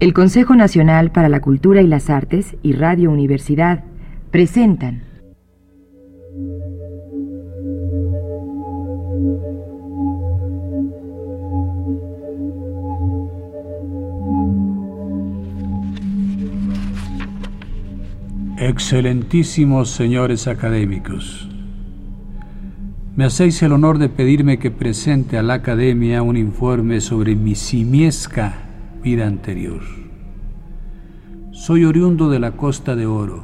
El Consejo Nacional para la Cultura y las Artes y Radio Universidad presentan. Excelentísimos señores académicos, me hacéis el honor de pedirme que presente a la Academia un informe sobre mi simiesca vida anterior. Soy oriundo de la Costa de Oro.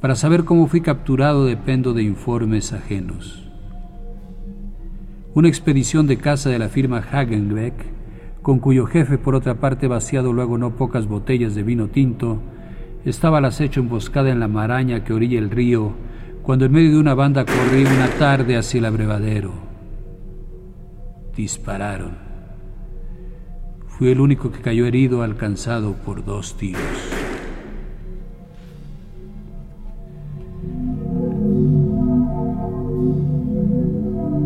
Para saber cómo fui capturado dependo de informes ajenos. Una expedición de caza de la firma Hagenbeck, con cuyo jefe por otra parte vaciado luego no pocas botellas de vino tinto, estaba al acecho emboscada en la maraña que orilla el río, cuando en medio de una banda corrí una tarde hacia el abrevadero. Dispararon. Fui el único que cayó herido alcanzado por dos tiros.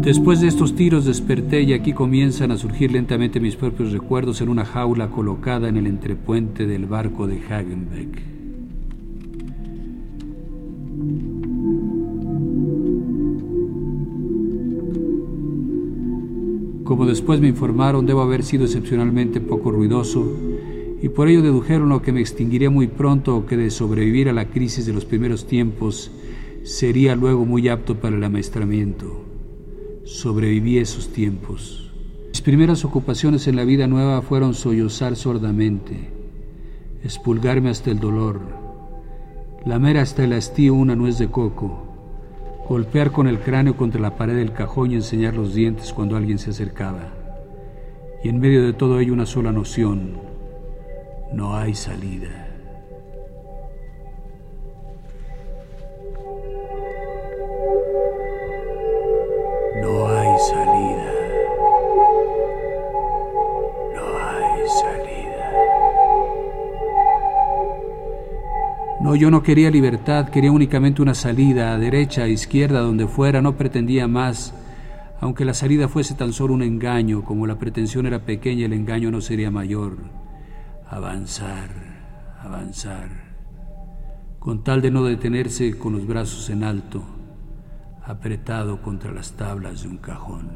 Después de estos tiros desperté y aquí comienzan a surgir lentamente mis propios recuerdos en una jaula colocada en el entrepuente del barco de Hagenbeck. Como después me informaron, debo haber sido excepcionalmente poco ruidoso y por ello dedujeron lo que me extinguiría muy pronto o que de sobrevivir a la crisis de los primeros tiempos sería luego muy apto para el amaestramiento. Sobreviví esos tiempos. Mis primeras ocupaciones en la vida nueva fueron sollozar sordamente, expulgarme hasta el dolor, lamer hasta el hastío una nuez de coco, golpear con el cráneo contra la pared del cajón y enseñar los dientes cuando alguien se acercaba. Y en medio de todo ello una sola noción, no hay salida. Yo no quería libertad, quería únicamente una salida, a derecha, a izquierda, donde fuera, no pretendía más. Aunque la salida fuese tan solo un engaño, como la pretensión era pequeña, el engaño no sería mayor. Avanzar, avanzar, con tal de no detenerse con los brazos en alto, apretado contra las tablas de un cajón.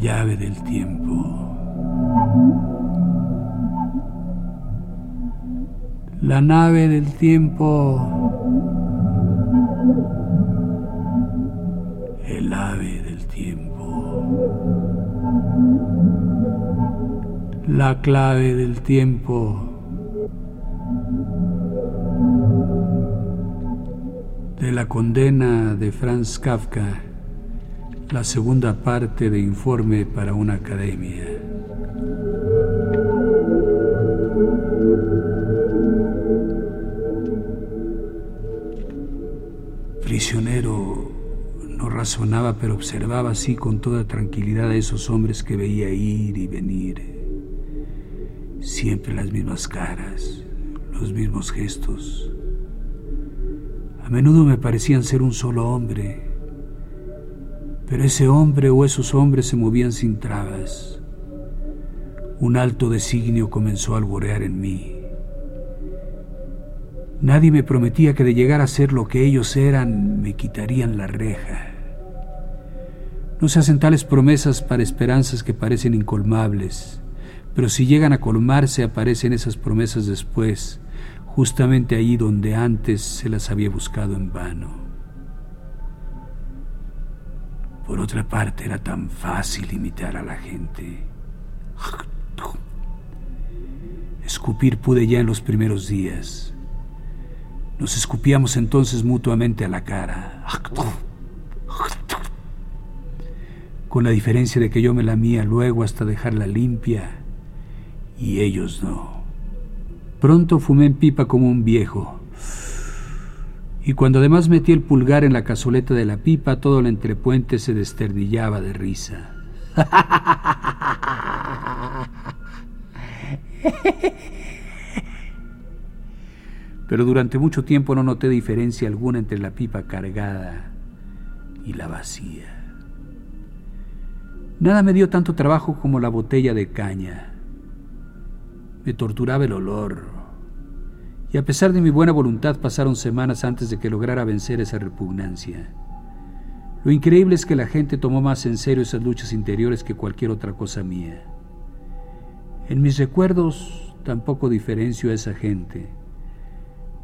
Llave del tiempo. La nave del tiempo. El ave del tiempo. La clave del tiempo. De la condena de Franz Kafka la segunda parte de Informe para una Academia. Prisionero no razonaba, pero observaba así con toda tranquilidad a esos hombres que veía ir y venir. Siempre las mismas caras, los mismos gestos. A menudo me parecían ser un solo hombre pero ese hombre o esos hombres se movían sin trabas. Un alto designio comenzó a alborear en mí. Nadie me prometía que de llegar a ser lo que ellos eran me quitarían la reja. No se hacen tales promesas para esperanzas que parecen incolmables, pero si llegan a colmarse aparecen esas promesas después, justamente allí donde antes se las había buscado en vano. Por otra parte, era tan fácil imitar a la gente. Escupir pude ya en los primeros días. Nos escupíamos entonces mutuamente a la cara. Con la diferencia de que yo me lamía luego hasta dejarla limpia y ellos no. Pronto fumé en pipa como un viejo y cuando además metí el pulgar en la cazoleta de la pipa, todo el entrepuente se desternillaba de risa. Pero durante mucho tiempo no noté diferencia alguna entre la pipa cargada y la vacía. Nada me dio tanto trabajo como la botella de caña. Me torturaba el olor. Y a pesar de mi buena voluntad pasaron semanas antes de que lograra vencer esa repugnancia. Lo increíble es que la gente tomó más en serio esas luchas interiores que cualquier otra cosa mía. En mis recuerdos tampoco diferencio a esa gente,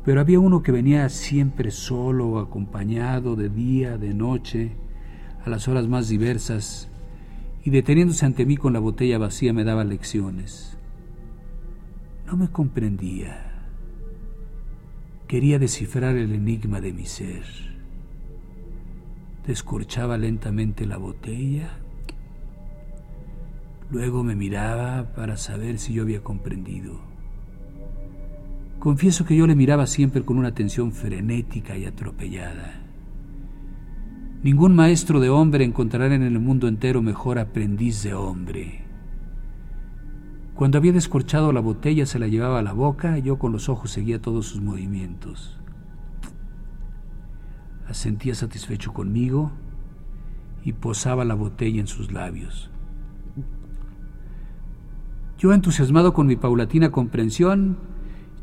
pero había uno que venía siempre solo, acompañado de día, de noche, a las horas más diversas, y deteniéndose ante mí con la botella vacía me daba lecciones. No me comprendía. Quería descifrar el enigma de mi ser descorchaba lentamente la botella. Luego me miraba para saber si yo había comprendido. Confieso que yo le miraba siempre con una atención frenética y atropellada. Ningún maestro de hombre encontrará en el mundo entero mejor aprendiz de hombre. Cuando había descorchado la botella se la llevaba a la boca, y yo con los ojos seguía todos sus movimientos asentía satisfecho conmigo y posaba la botella en sus labios. Yo, entusiasmado con mi paulatina comprensión,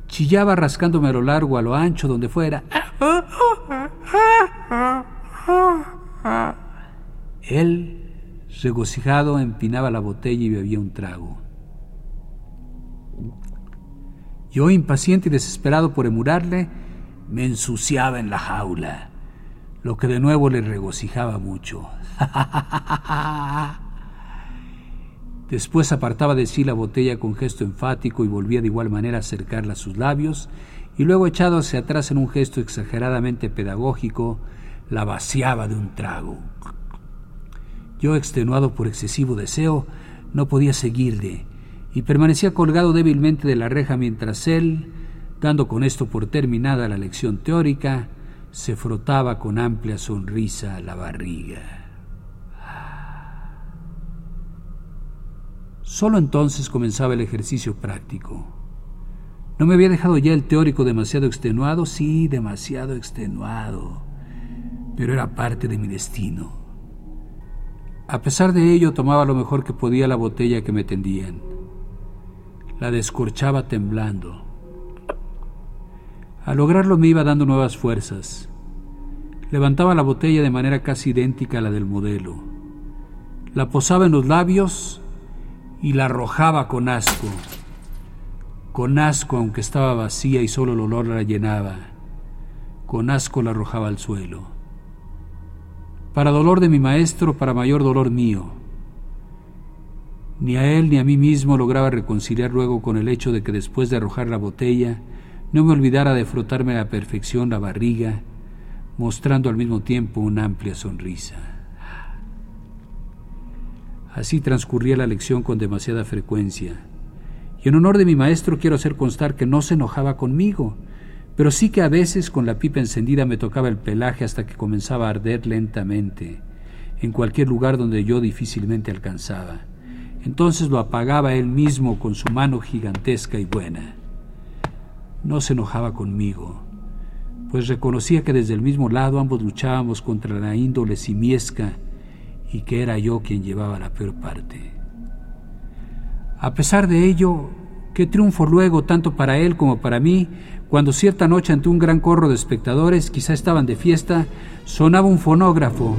chillaba rascándome a lo largo, a lo ancho, donde fuera. Él, regocijado, empinaba la botella y bebía un trago. Yo, impaciente y desesperado por emularle, me ensuciaba en la jaula lo que de nuevo le regocijaba mucho. Después apartaba de sí la botella con gesto enfático y volvía de igual manera a acercarla a sus labios, y luego echado hacia atrás en un gesto exageradamente pedagógico, la vaciaba de un trago. Yo, extenuado por excesivo deseo, no podía seguirle, y permanecía colgado débilmente de la reja mientras él, dando con esto por terminada la lección teórica, se frotaba con amplia sonrisa la barriga. Solo entonces comenzaba el ejercicio práctico. No me había dejado ya el teórico demasiado extenuado, sí, demasiado extenuado, pero era parte de mi destino. A pesar de ello, tomaba lo mejor que podía la botella que me tendían. La descorchaba temblando. Al lograrlo me iba dando nuevas fuerzas. Levantaba la botella de manera casi idéntica a la del modelo. La posaba en los labios y la arrojaba con asco. Con asco, aunque estaba vacía y solo el olor la llenaba. Con asco la arrojaba al suelo. Para dolor de mi maestro, para mayor dolor mío. Ni a él ni a mí mismo lograba reconciliar luego con el hecho de que después de arrojar la botella, no me olvidara de frotarme a la perfección la barriga, mostrando al mismo tiempo una amplia sonrisa. Así transcurría la lección con demasiada frecuencia. Y en honor de mi maestro quiero hacer constar que no se enojaba conmigo, pero sí que a veces con la pipa encendida me tocaba el pelaje hasta que comenzaba a arder lentamente, en cualquier lugar donde yo difícilmente alcanzaba. Entonces lo apagaba él mismo con su mano gigantesca y buena no se enojaba conmigo, pues reconocía que desde el mismo lado ambos luchábamos contra la índole simiesca y que era yo quien llevaba la peor parte. A pesar de ello, qué triunfo luego, tanto para él como para mí, cuando cierta noche ante un gran corro de espectadores, quizá estaban de fiesta, sonaba un fonógrafo.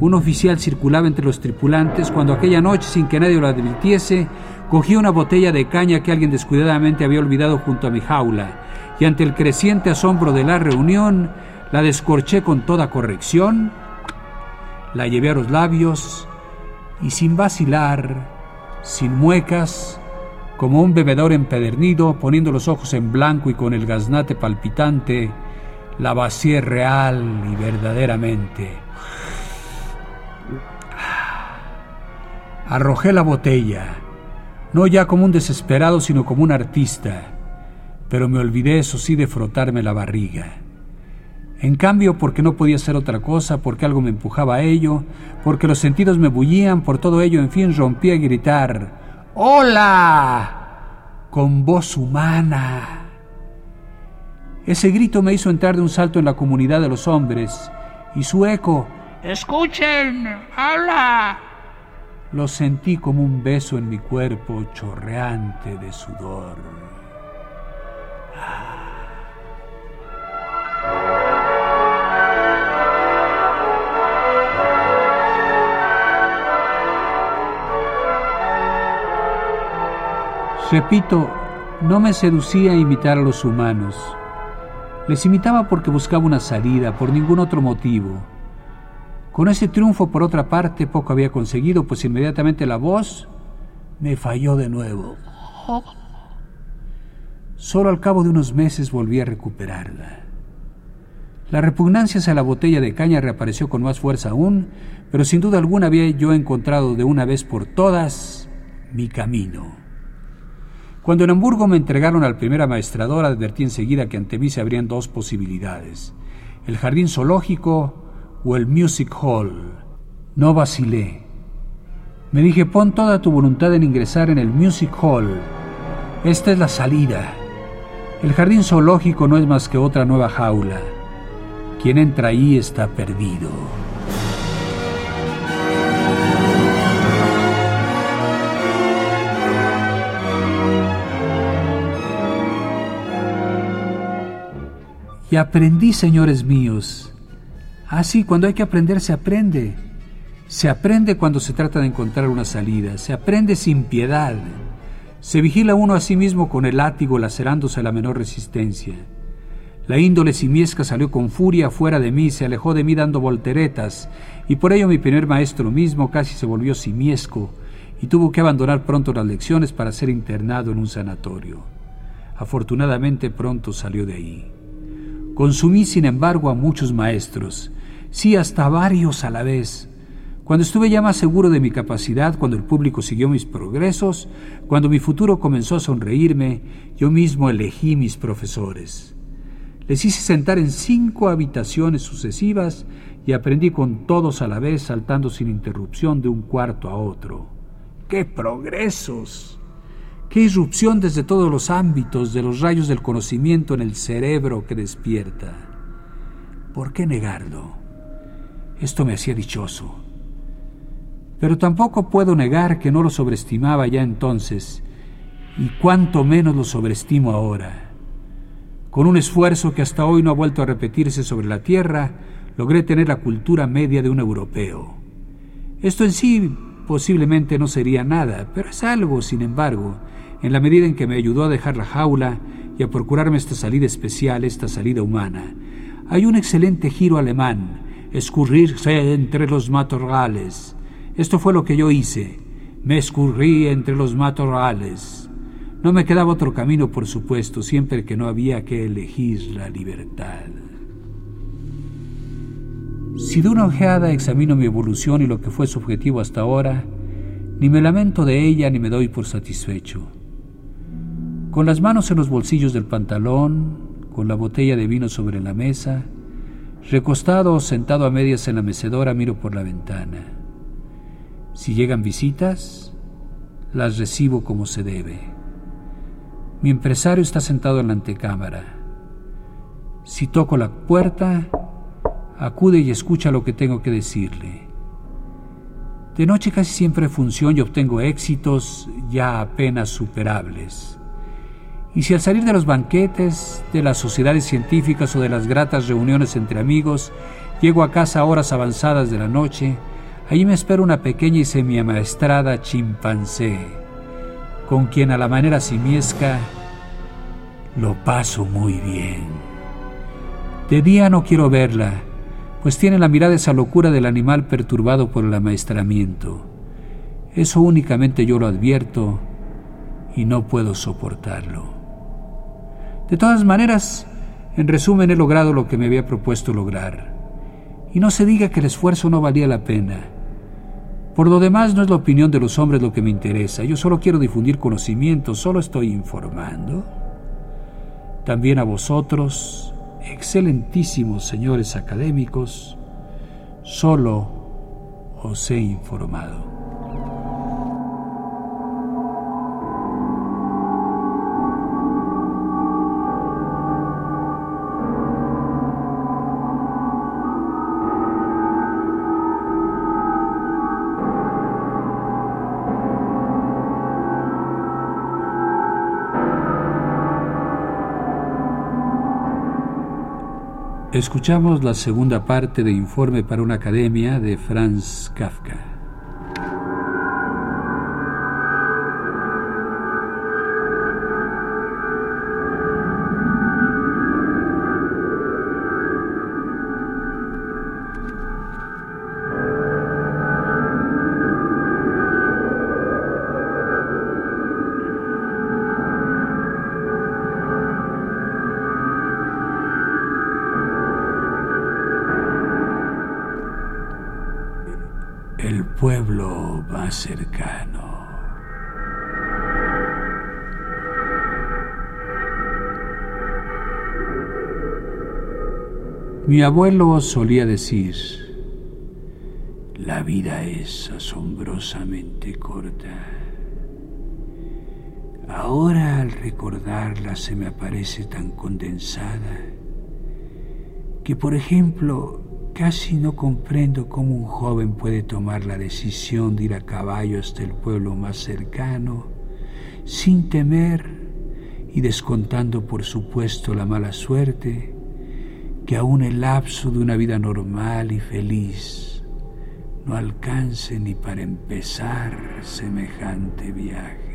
Un oficial circulaba entre los tripulantes cuando aquella noche, sin que nadie lo advirtiese, cogí una botella de caña que alguien descuidadamente había olvidado junto a mi jaula y ante el creciente asombro de la reunión, la descorché con toda corrección, la llevé a los labios y sin vacilar, sin muecas, como un bebedor empedernido, poniendo los ojos en blanco y con el gaznate palpitante, la vacié real y verdaderamente. Arrojé la botella, no ya como un desesperado, sino como un artista pero me olvidé, eso sí, de frotarme la barriga. En cambio, porque no podía hacer otra cosa, porque algo me empujaba a ello, porque los sentidos me bullían, por todo ello, en fin, rompí a gritar ¡Hola! con voz humana. Ese grito me hizo entrar de un salto en la comunidad de los hombres y su eco, ¡Escuchen! ¡Habla! Lo sentí como un beso en mi cuerpo chorreante de sudor. Repito, no me seducía imitar a los humanos. Les imitaba porque buscaba una salida, por ningún otro motivo. Con ese triunfo, por otra parte, poco había conseguido, pues inmediatamente la voz me falló de nuevo. Solo al cabo de unos meses volví a recuperarla. La repugnancia hacia la botella de caña reapareció con más fuerza aún, pero sin duda alguna había yo encontrado de una vez por todas mi camino. Cuando en Hamburgo me entregaron al primer amaestrador, advertí enseguida que ante mí se abrían dos posibilidades, el jardín zoológico o el music hall. No vacilé. Me dije, pon toda tu voluntad en ingresar en el music hall. Esta es la salida. El jardín zoológico no es más que otra nueva jaula. Quien entra ahí está perdido. Y aprendí, señores míos. Así, ah, cuando hay que aprender, se aprende. Se aprende cuando se trata de encontrar una salida. Se aprende sin piedad. Se vigila uno a sí mismo con el látigo lacerándose la menor resistencia. La índole simiesca salió con furia fuera de mí, se alejó de mí dando volteretas, y por ello mi primer maestro mismo casi se volvió simiesco y tuvo que abandonar pronto las lecciones para ser internado en un sanatorio. Afortunadamente pronto salió de ahí. Consumí, sin embargo, a muchos maestros, sí, hasta varios a la vez. Cuando estuve ya más seguro de mi capacidad, cuando el público siguió mis progresos, cuando mi futuro comenzó a sonreírme, yo mismo elegí mis profesores. Les hice sentar en cinco habitaciones sucesivas y aprendí con todos a la vez, saltando sin interrupción de un cuarto a otro. ¡Qué progresos! Qué irrupción desde todos los ámbitos de los rayos del conocimiento en el cerebro que despierta. ¿Por qué negarlo? Esto me hacía dichoso. Pero tampoco puedo negar que no lo sobreestimaba ya entonces, y cuánto menos lo sobreestimo ahora. Con un esfuerzo que hasta hoy no ha vuelto a repetirse sobre la Tierra, logré tener la cultura media de un europeo. Esto en sí posiblemente no sería nada, pero es algo, sin embargo, en la medida en que me ayudó a dejar la jaula y a procurarme esta salida especial, esta salida humana. Hay un excelente giro alemán, escurrirse entre los matorrales. Esto fue lo que yo hice. Me escurrí entre los matorrales. No me quedaba otro camino, por supuesto, siempre que no había que elegir la libertad. Si de una ojeada examino mi evolución y lo que fue su objetivo hasta ahora, ni me lamento de ella ni me doy por satisfecho. Con las manos en los bolsillos del pantalón, con la botella de vino sobre la mesa, recostado o sentado a medias en la mecedora, miro por la ventana. Si llegan visitas, las recibo como se debe. Mi empresario está sentado en la antecámara. Si toco la puerta, acude y escucha lo que tengo que decirle. De noche casi siempre funciono y obtengo éxitos ya apenas superables. Y si al salir de los banquetes, de las sociedades científicas o de las gratas reuniones entre amigos, llego a casa a horas avanzadas de la noche, allí me espera una pequeña y semiamaestrada chimpancé, con quien a la manera simiesca lo paso muy bien. De día no quiero verla, pues tiene la mirada esa locura del animal perturbado por el amaestramiento. Eso únicamente yo lo advierto y no puedo soportarlo. De todas maneras, en resumen he logrado lo que me había propuesto lograr. Y no se diga que el esfuerzo no valía la pena. Por lo demás no es la opinión de los hombres lo que me interesa. Yo solo quiero difundir conocimiento, solo estoy informando. También a vosotros, excelentísimos señores académicos, solo os he informado. Escuchamos la segunda parte de Informe para una Academia de Franz Kafka. Pueblo más cercano. Mi abuelo solía decir, la vida es asombrosamente corta. Ahora al recordarla se me aparece tan condensada que, por ejemplo, Casi no comprendo cómo un joven puede tomar la decisión de ir a caballo hasta el pueblo más cercano sin temer y descontando por supuesto la mala suerte que aún el lapso de una vida normal y feliz no alcance ni para empezar semejante viaje.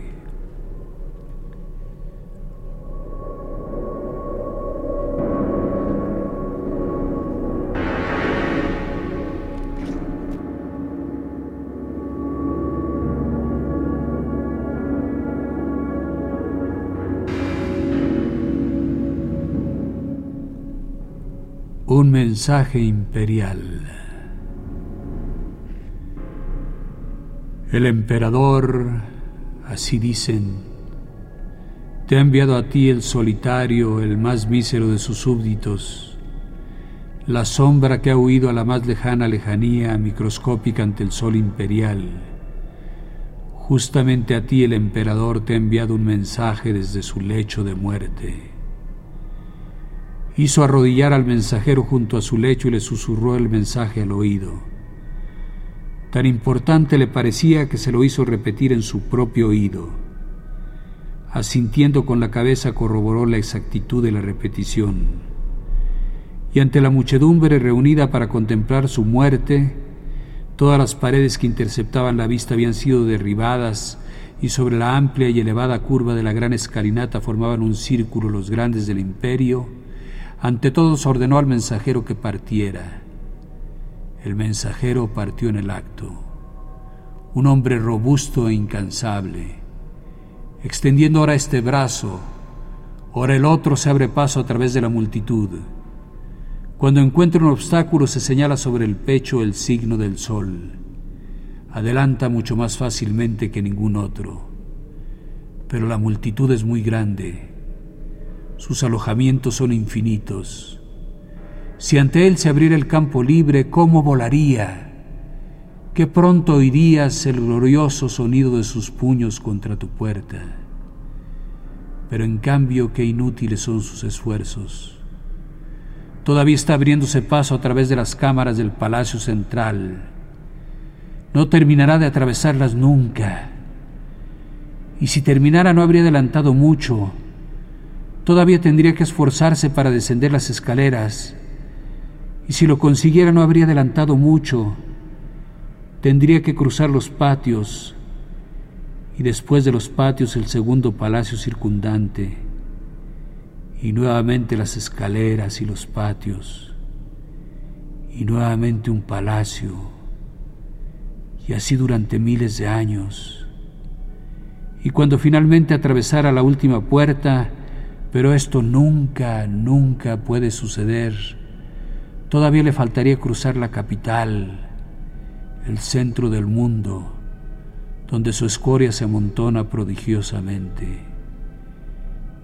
Mensaje imperial. El emperador, así dicen, te ha enviado a ti el solitario, el más mísero de sus súbditos, la sombra que ha huido a la más lejana lejanía microscópica ante el sol imperial. Justamente a ti el emperador te ha enviado un mensaje desde su lecho de muerte hizo arrodillar al mensajero junto a su lecho y le susurró el mensaje al oído. Tan importante le parecía que se lo hizo repetir en su propio oído. Asintiendo con la cabeza corroboró la exactitud de la repetición. Y ante la muchedumbre reunida para contemplar su muerte, todas las paredes que interceptaban la vista habían sido derribadas y sobre la amplia y elevada curva de la gran escalinata formaban un círculo los grandes del imperio, ante todos ordenó al mensajero que partiera. El mensajero partió en el acto, un hombre robusto e incansable, extendiendo ahora este brazo, ahora el otro se abre paso a través de la multitud. Cuando encuentra un obstáculo se señala sobre el pecho el signo del sol. Adelanta mucho más fácilmente que ningún otro. Pero la multitud es muy grande sus alojamientos son infinitos. Si ante él se abriera el campo libre, ¿cómo volaría? Qué pronto oirías el glorioso sonido de sus puños contra tu puerta. Pero en cambio, qué inútiles son sus esfuerzos. Todavía está abriéndose paso a través de las cámaras del Palacio Central. No terminará de atravesarlas nunca. Y si terminara no habría adelantado mucho, Todavía tendría que esforzarse para descender las escaleras, y si lo consiguiera no habría adelantado mucho. Tendría que cruzar los patios, y después de los patios el segundo palacio circundante, y nuevamente las escaleras y los patios, y nuevamente un palacio, y así durante miles de años. Y cuando finalmente atravesara la última puerta, pero esto nunca, nunca puede suceder. Todavía le faltaría cruzar la capital, el centro del mundo, donde su escoria se amontona prodigiosamente.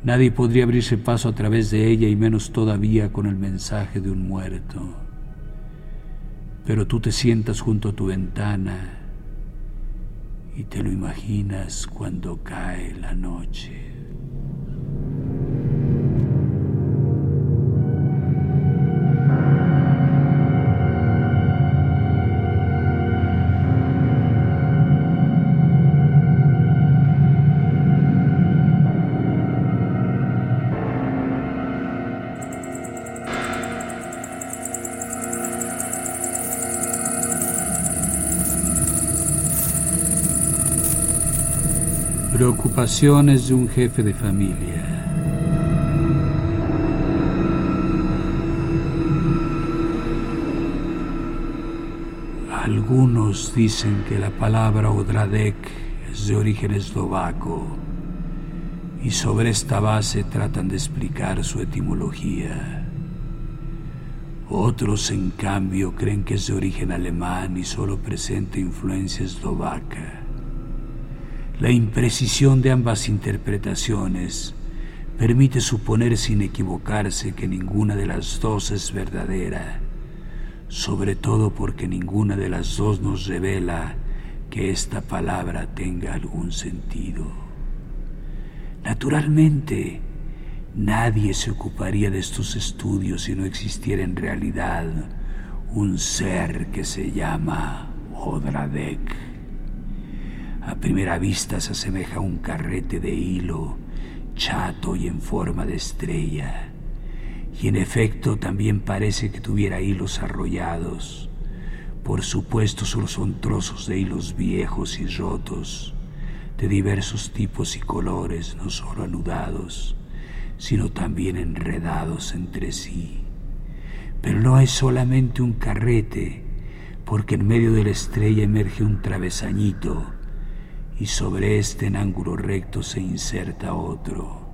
Nadie podría abrirse paso a través de ella y menos todavía con el mensaje de un muerto. Pero tú te sientas junto a tu ventana y te lo imaginas cuando cae la noche. Preocupaciones de un jefe de familia. Algunos dicen que la palabra Odradek es de origen eslovaco y sobre esta base tratan de explicar su etimología. Otros, en cambio, creen que es de origen alemán y solo presenta influencia eslovaca. La imprecisión de ambas interpretaciones permite suponer sin equivocarse que ninguna de las dos es verdadera, sobre todo porque ninguna de las dos nos revela que esta palabra tenga algún sentido. Naturalmente, nadie se ocuparía de estos estudios si no existiera en realidad un ser que se llama Odradek. A primera vista se asemeja a un carrete de hilo, chato y en forma de estrella, y en efecto también parece que tuviera hilos arrollados. Por supuesto solo son trozos de hilos viejos y rotos de diversos tipos y colores, no solo anudados, sino también enredados entre sí. Pero no es solamente un carrete, porque en medio de la estrella emerge un travesañito y sobre este en ángulo recto se inserta otro.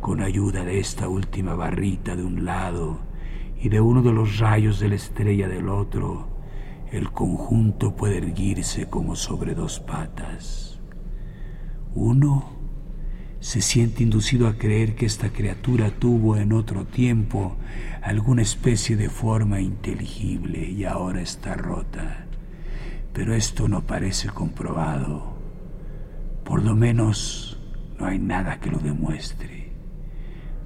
Con ayuda de esta última barrita de un lado y de uno de los rayos de la estrella del otro, el conjunto puede erguirse como sobre dos patas. Uno se siente inducido a creer que esta criatura tuvo en otro tiempo alguna especie de forma inteligible y ahora está rota. Pero esto no parece comprobado. Por lo menos no hay nada que lo demuestre.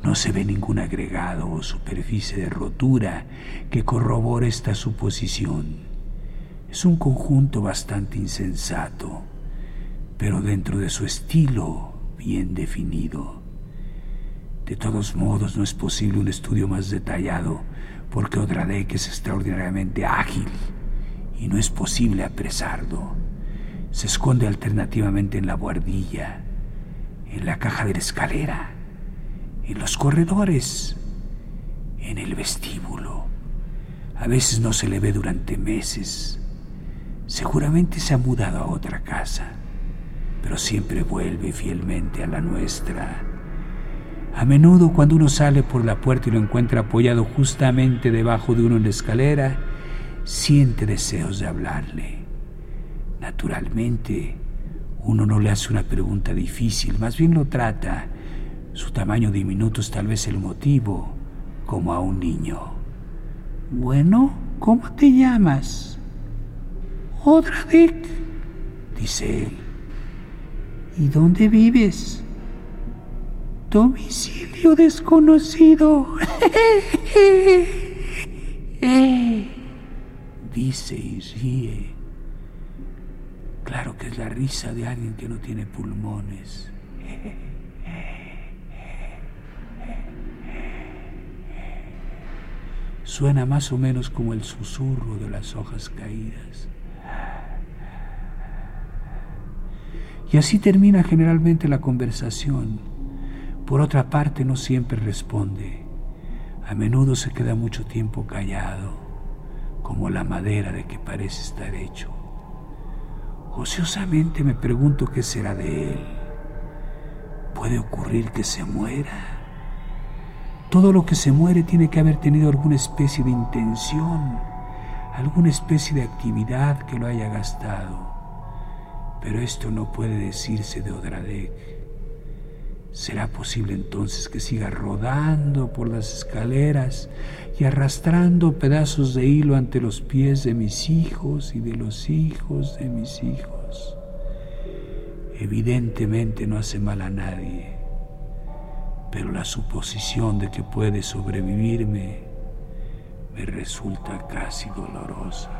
No se ve ningún agregado o superficie de rotura que corrobore esta suposición. Es un conjunto bastante insensato pero dentro de su estilo bien definido. De todos modos, no es posible un estudio más detallado, porque Odradek es extraordinariamente ágil y no es posible apresarlo. Se esconde alternativamente en la buhardilla, en la caja de la escalera, en los corredores, en el vestíbulo. A veces no se le ve durante meses. Seguramente se ha mudado a otra casa pero siempre vuelve fielmente a la nuestra. A menudo cuando uno sale por la puerta y lo encuentra apoyado justamente debajo de uno en la escalera, siente deseos de hablarle. Naturalmente, uno no le hace una pregunta difícil, más bien lo trata. Su tamaño diminuto es tal vez el motivo, como a un niño. Bueno, ¿cómo te llamas? Odradek, dice él. ¿Y dónde vives? Domicilio desconocido. Dice y ríe. Claro que es la risa de alguien que no tiene pulmones. Suena más o menos como el susurro de las hojas caídas. Y así termina generalmente la conversación. Por otra parte, no siempre responde. A menudo se queda mucho tiempo callado, como la madera de que parece estar hecho. Ociosamente me pregunto qué será de él. ¿Puede ocurrir que se muera? Todo lo que se muere tiene que haber tenido alguna especie de intención, alguna especie de actividad que lo haya gastado. Pero esto no puede decirse de Odradek. ¿Será posible entonces que siga rodando por las escaleras y arrastrando pedazos de hilo ante los pies de mis hijos y de los hijos de mis hijos? Evidentemente no hace mal a nadie, pero la suposición de que puede sobrevivirme me resulta casi dolorosa.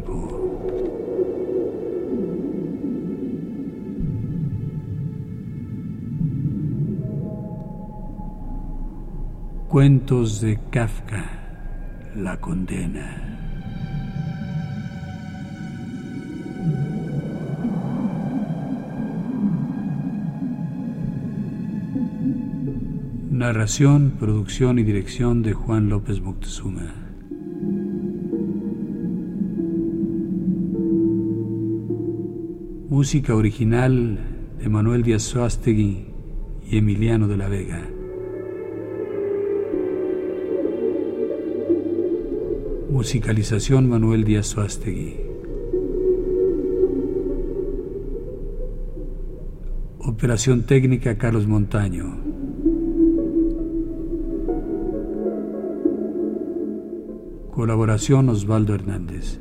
Cuentos de Kafka, La condena. Narración, producción y dirección de Juan López Moctezuma. Música original de Manuel Díaz Suástegui y Emiliano de la Vega. Musicalización Manuel Díaz Suástegui. Operación técnica Carlos Montaño. Colaboración Osvaldo Hernández.